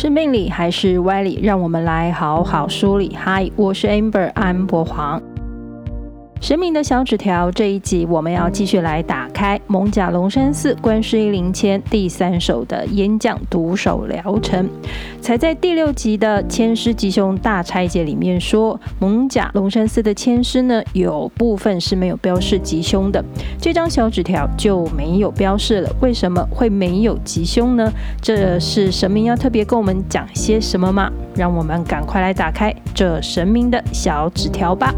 是命理还是歪理？让我们来好好梳理。嗨，我是 Amber 安博黄。神明的小纸条这一集，我们要继续来打开蒙甲龙山寺观世音灵签第三首的烟降独守疗程。才在第六集的签师吉凶大拆解里面说，蒙甲龙山寺的签师呢，有部分是没有标示吉凶的。这张小纸条就没有标示了，为什么会没有吉凶呢？这是神明要特别跟我们讲些什么吗？让我们赶快来打开这神明的小纸条吧。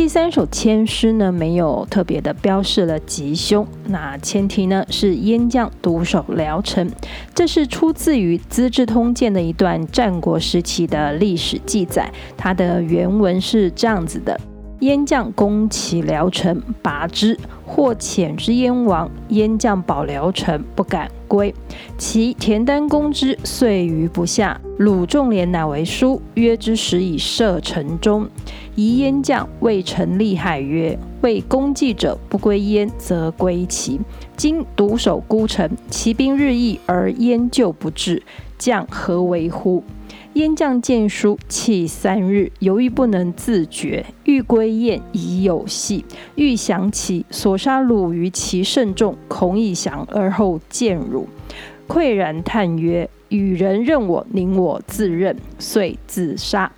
第三首签诗呢，没有特别的标示了吉凶。那前提呢是燕将独守聊城，这是出自于《资治通鉴》的一段战国时期的历史记载。它的原文是这样子的：燕将攻其聊城，拔之，或遣之燕王。燕将保聊城，不敢归。其田丹攻之，遂于不下。鲁仲连乃为书，约之时以射城中。疑烟降谓臣立海曰：“为功绩者不归燕，则归齐。今独守孤城，其兵日益，而燕救不至，将何为乎？”燕将见书，泣三日，犹豫不能自决。欲归燕，已有隙；欲降齐，所杀虏于其甚众，恐以降而后见辱。喟然叹曰：“与人任我，宁我自任。”遂自杀。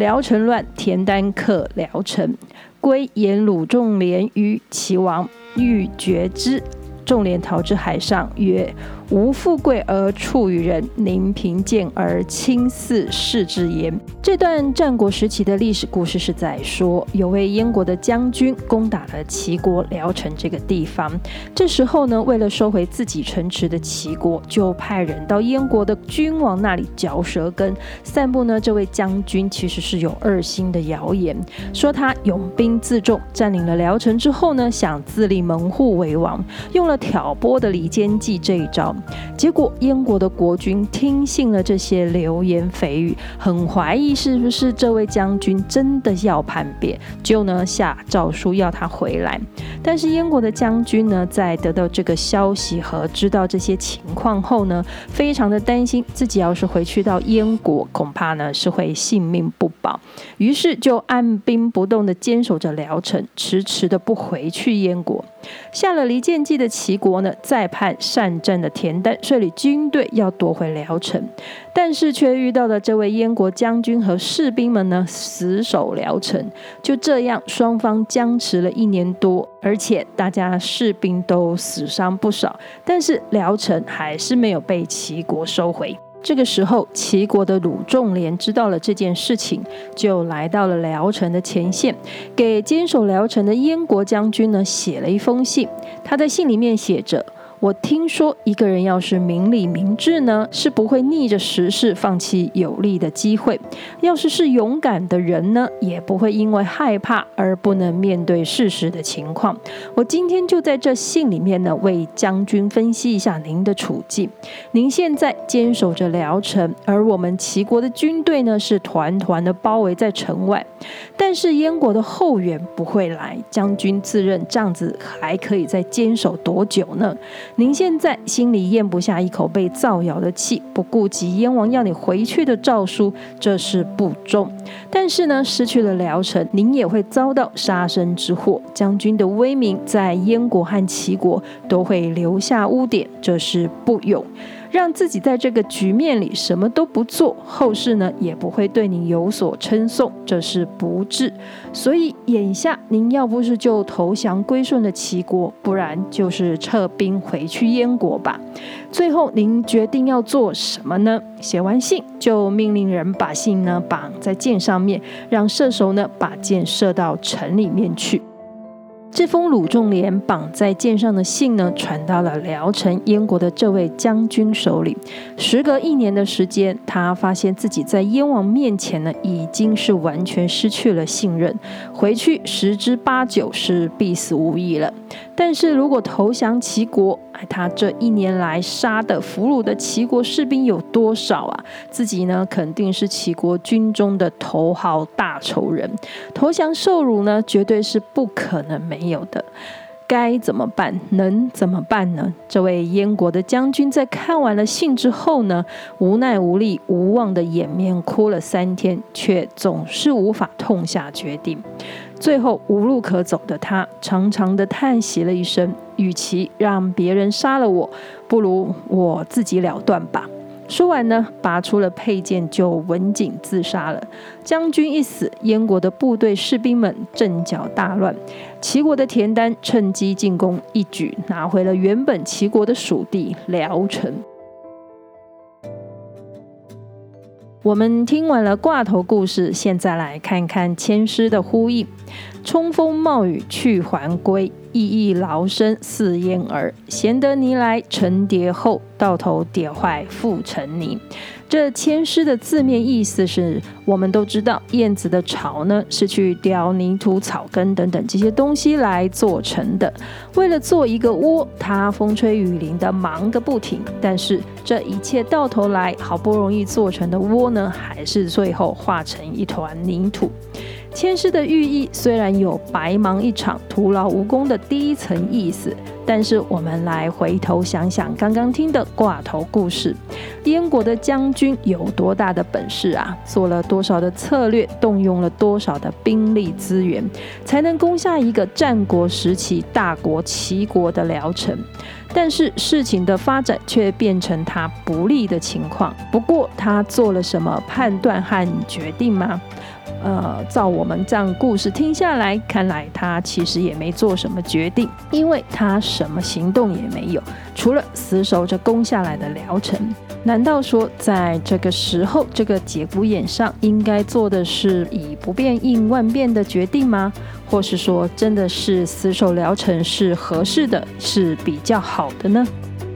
疗程乱，田单克疗程，归言鲁仲连于齐王，欲绝之。仲连逃之海上，曰：“无富贵而处于人，宁贫贱而轻视士之焉。”这段战国时期的历史故事是在说，有位燕国的将军攻打了齐国聊城这个地方。这时候呢，为了收回自己城池的齐国，就派人到燕国的君王那里嚼舌根，散布呢这位将军其实是有二心的谣言，说他拥兵自重，占领了聊城之后呢，想自立门户为王，用了。挑拨的离间计这一招，结果燕国的国君听信了这些流言蜚语，很怀疑是不是这位将军真的要叛变，就呢下诏书要他回来。但是燕国的将军呢，在得到这个消息和知道这些情况后呢，非常的担心自己要是回去到燕国，恐怕呢是会性命不保，于是就按兵不动的坚守着聊城，迟迟的不回去燕国。下了离间计的齐国呢，再派善战的田丹率领军队要夺回聊城，但是却遇到了这位燕国将军和士兵们呢，死守聊城。就这样，双方僵持了一年多，而且大家士兵都死伤不少，但是聊城还是没有被齐国收回。这个时候，齐国的鲁仲连知道了这件事情，就来到了聊城的前线，给坚守聊城的燕国将军呢写了一封信。他在信里面写着。我听说，一个人要是明理明智呢，是不会逆着时势放弃有利的机会；要是是勇敢的人呢，也不会因为害怕而不能面对事实的情况。我今天就在这信里面呢，为将军分析一下您的处境。您现在坚守着聊城，而我们齐国的军队呢，是团团的包围在城外。但是燕国的后援不会来，将军自认这样子还可以再坚守多久呢？您现在心里咽不下一口被造谣的气，不顾及燕王要你回去的诏书，这是不忠。但是呢，失去了辽城，您也会遭到杀身之祸。将军的威名在燕国和齐国都会留下污点，这是不勇。让自己在这个局面里什么都不做，后世呢也不会对你有所称颂，这是不智。所以眼下您要不是就投降归顺了齐国，不然就是撤兵回去燕国吧。最后您决定要做什么呢？写完信就命令人把信呢绑在箭上面，让射手呢把箭射到城里面去。这封鲁仲连绑在箭上的信呢，传到了聊城燕国的这位将军手里。时隔一年的时间，他发现自己在燕王面前呢，已经是完全失去了信任，回去十之八九是必死无疑了。但是如果投降齐国，他这一年来杀的俘虏的齐国士兵有多少啊？自己呢，肯定是齐国军中的头号大仇人。投降受辱呢，绝对是不可能没有的。该怎么办？能怎么办呢？这位燕国的将军在看完了信之后呢，无奈无力、无望的掩面哭了三天，却总是无法痛下决定。最后无路可走的他，长长的叹息了一声：“与其让别人杀了我，不如我自己了断吧。”说完呢，拔出了佩剑，就刎颈自杀了。将军一死，燕国的部队士兵们阵脚大乱。齐国的田单趁机进攻，一举拿回了原本齐国的属地聊城。我们听完了挂头故事，现在来看看千师的呼应：冲锋冒雨去还归，意义劳生似燕儿。闲得泥来成蝶后，到头蝶坏复成泥。这千诗的字面意思是，我们都知道燕子的巢呢是去叼泥土、草根等等这些东西来做成的。为了做一个窝，它风吹雨淋的忙个不停。但是这一切到头来，好不容易做成的窝呢，还是最后化成一团泥土。签诗的寓意虽然有白忙一场、徒劳无功的第一层意思。但是我们来回头想想刚刚听的挂头故事，燕国的将军有多大的本事啊？做了多少的策略，动用了多少的兵力资源，才能攻下一个战国时期大国齐国的聊城？但是事情的发展却变成他不利的情况。不过他做了什么判断和决定吗？呃，照我们这样故事听下来，看来他其实也没做什么决定，因为他什么行动也没有，除了死守着攻下来的聊城。难道说在这个时候，这个节骨眼上，应该做的是以不变应万变的决定吗？或是说，真的是死守聊城是合适的，是比较好的呢？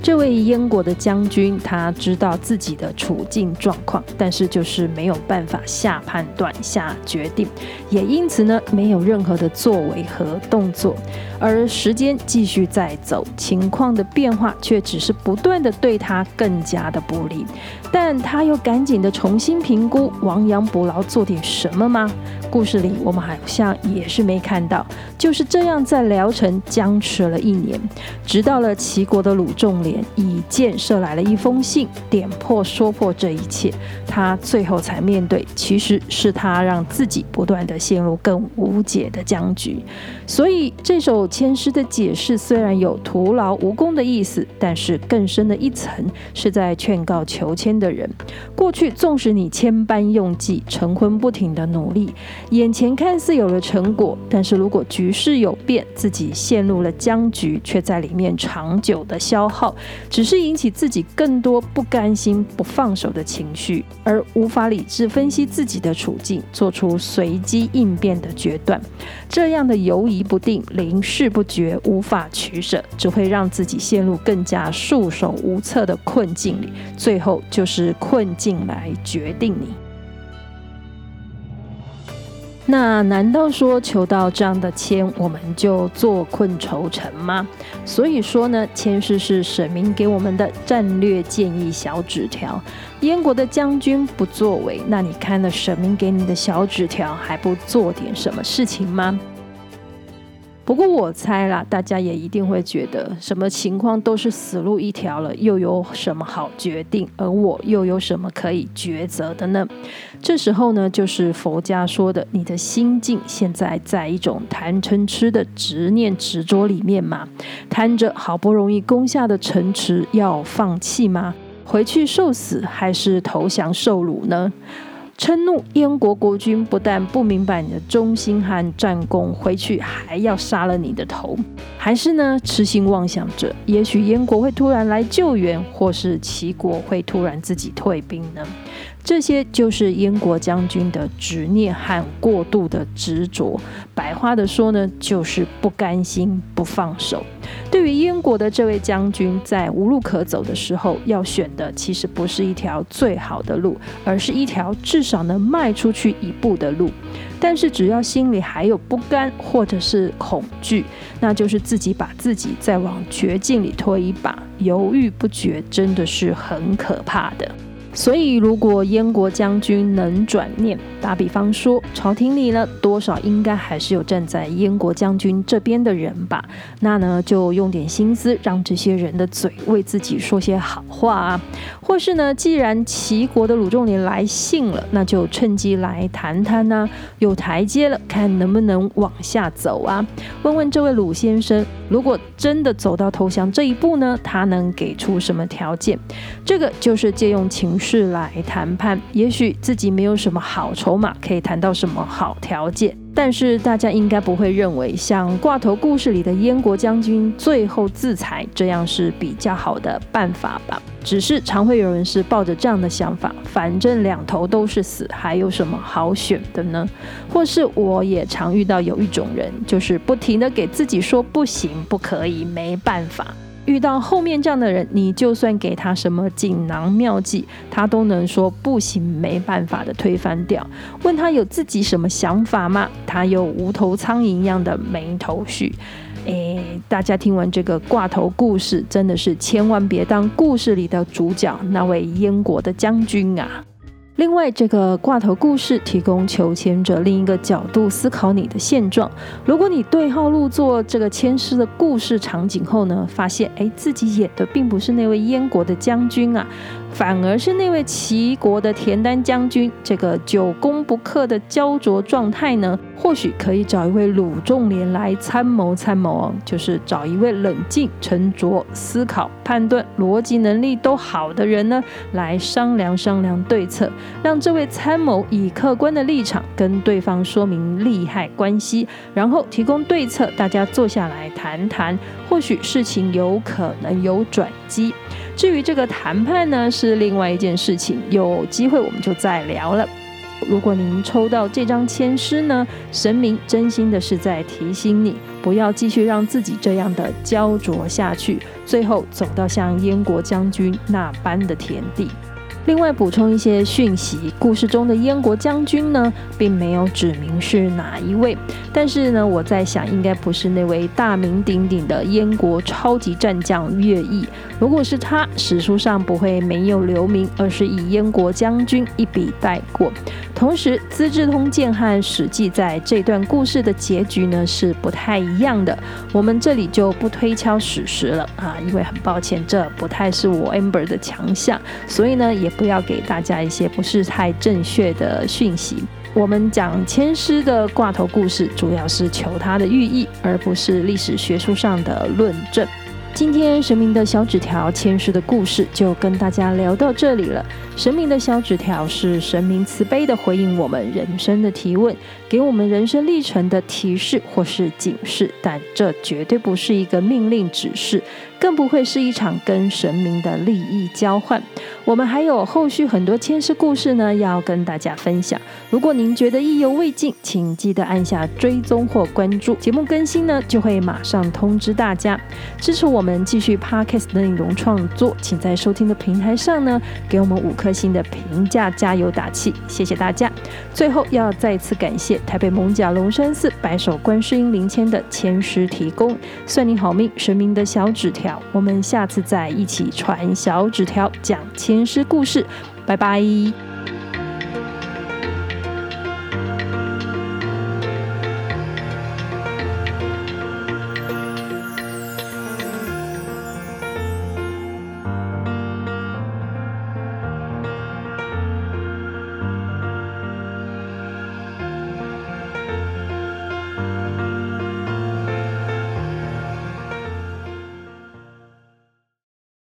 这位燕国的将军，他知道自己的处境状况，但是就是没有办法下判断、下决定，也因此呢，没有任何的作为和动作。而时间继续在走，情况的变化却只是不断的对他更加的不利。但他又赶紧的重新评估，亡羊补牢，做点什么吗？故事里我们好像也是没看到，就是这样在聊城僵持了一年，直到了齐国的鲁仲连。以箭射来了一封信，点破说破这一切，他最后才面对，其实是他让自己不断的陷入更无解的僵局。所以这首签诗的解释虽然有徒劳无功的意思，但是更深的一层是在劝告求签的人：过去纵使你千般用计，晨昏不停的努力，眼前看似有了成果，但是如果局势有变，自己陷入了僵局，却在里面长久的消耗。只是引起自己更多不甘心、不放手的情绪，而无法理智分析自己的处境，做出随机应变的决断。这样的犹疑不定、临事不决、无法取舍，只会让自己陷入更加束手无策的困境里，最后就是困境来决定你。那难道说求到这样的签，我们就坐困愁城吗？所以说呢，签是是神明给我们的战略建议小纸条。燕国的将军不作为，那你看了神明给你的小纸条，还不做点什么事情吗？不过我猜啦，大家也一定会觉得，什么情况都是死路一条了，又有什么好决定？而我又有什么可以抉择的呢？这时候呢，就是佛家说的，你的心境现在在一种贪嗔痴的执念执着里面嘛？贪着好不容易攻下的城池要放弃吗？回去受死还是投降受辱呢？嗔怒燕国国君，不但不明白你的忠心和战功，回去还要杀了你的头，还是呢痴心妄想着，也许燕国会突然来救援，或是齐国会突然自己退兵呢？这些就是燕国将军的执念和过度的执着。白话的说呢，就是不甘心、不放手。对于燕国的这位将军，在无路可走的时候，要选的其实不是一条最好的路，而是一条至少能迈出去一步的路。但是只要心里还有不甘或者是恐惧，那就是自己把自己再往绝境里推一把。犹豫不决，真的是很可怕的。所以，如果燕国将军能转念，打比方说，朝廷里呢，多少应该还是有站在燕国将军这边的人吧？那呢，就用点心思，让这些人的嘴为自己说些好话啊。或是呢，既然齐国的鲁仲连来信了，那就趁机来谈谈呐，有台阶了，看能不能往下走啊？问问这位鲁先生，如果真的走到投降这一步呢，他能给出什么条件？这个就是借用情势来谈判，也许自己没有什么好筹码，可以谈到什么好条件。但是大家应该不会认为像挂头故事里的燕国将军最后自裁这样是比较好的办法吧？只是常会有人是抱着这样的想法，反正两头都是死，还有什么好选的呢？或是我也常遇到有一种人，就是不停地给自己说不行、不可以、没办法。遇到后面这样的人，你就算给他什么锦囊妙计，他都能说不行、没办法的推翻掉。问他有自己什么想法吗？他又无头苍蝇一样的没头绪。诶，大家听完这个挂头故事，真的是千万别当故事里的主角那位燕国的将军啊！另外，这个挂头故事提供求签者另一个角度思考你的现状。如果你对号入座这个签诗的故事场景后呢，发现哎自己演的并不是那位燕国的将军啊。反而是那位齐国的田单将军，这个久攻不克的焦灼状态呢，或许可以找一位鲁仲连来参谋参谋哦，就是找一位冷静、沉着、思考、判断、逻辑能力都好的人呢，来商量商量对策，让这位参谋以客观的立场跟对方说明利害关系，然后提供对策，大家坐下来谈谈，或许事情有可能有转机。至于这个谈判呢，是另外一件事情，有机会我们就再聊了。如果您抽到这张签诗呢，神明真心的是在提醒你，不要继续让自己这样的焦灼下去，最后走到像燕国将军那般的田地。另外补充一些讯息，故事中的燕国将军呢，并没有指明是哪一位，但是呢，我在想，应该不是那位大名鼎鼎的燕国超级战将乐毅。如果是他，史书上不会没有留名，而是以燕国将军一笔带过。同时，《资治通鉴》和《史记》在这段故事的结局呢，是不太一样的。我们这里就不推敲史实了啊，因为很抱歉，这不太是我 Amber 的强项，所以呢，也。不要给大家一些不是太正确的讯息。我们讲千师的挂头故事，主要是求它的寓意，而不是历史学术上的论证。今天神明的小纸条千师的故事就跟大家聊到这里了。神明的小纸条是神明慈悲的回应我们人生的提问，给我们人生历程的提示或是警示，但这绝对不是一个命令指示。更不会是一场跟神明的利益交换。我们还有后续很多签诗故事呢，要跟大家分享。如果您觉得意犹未尽，请记得按下追踪或关注，节目更新呢就会马上通知大家。支持我们继续 Podcast 的内容创作，请在收听的平台上呢给我们五颗星的评价，加油打气，谢谢大家。最后要再次感谢台北蒙甲龙山寺白首观世音灵签的签师提供，算你好命，神明的小纸条。我们下次再一起传小纸条，讲签师故事，拜拜。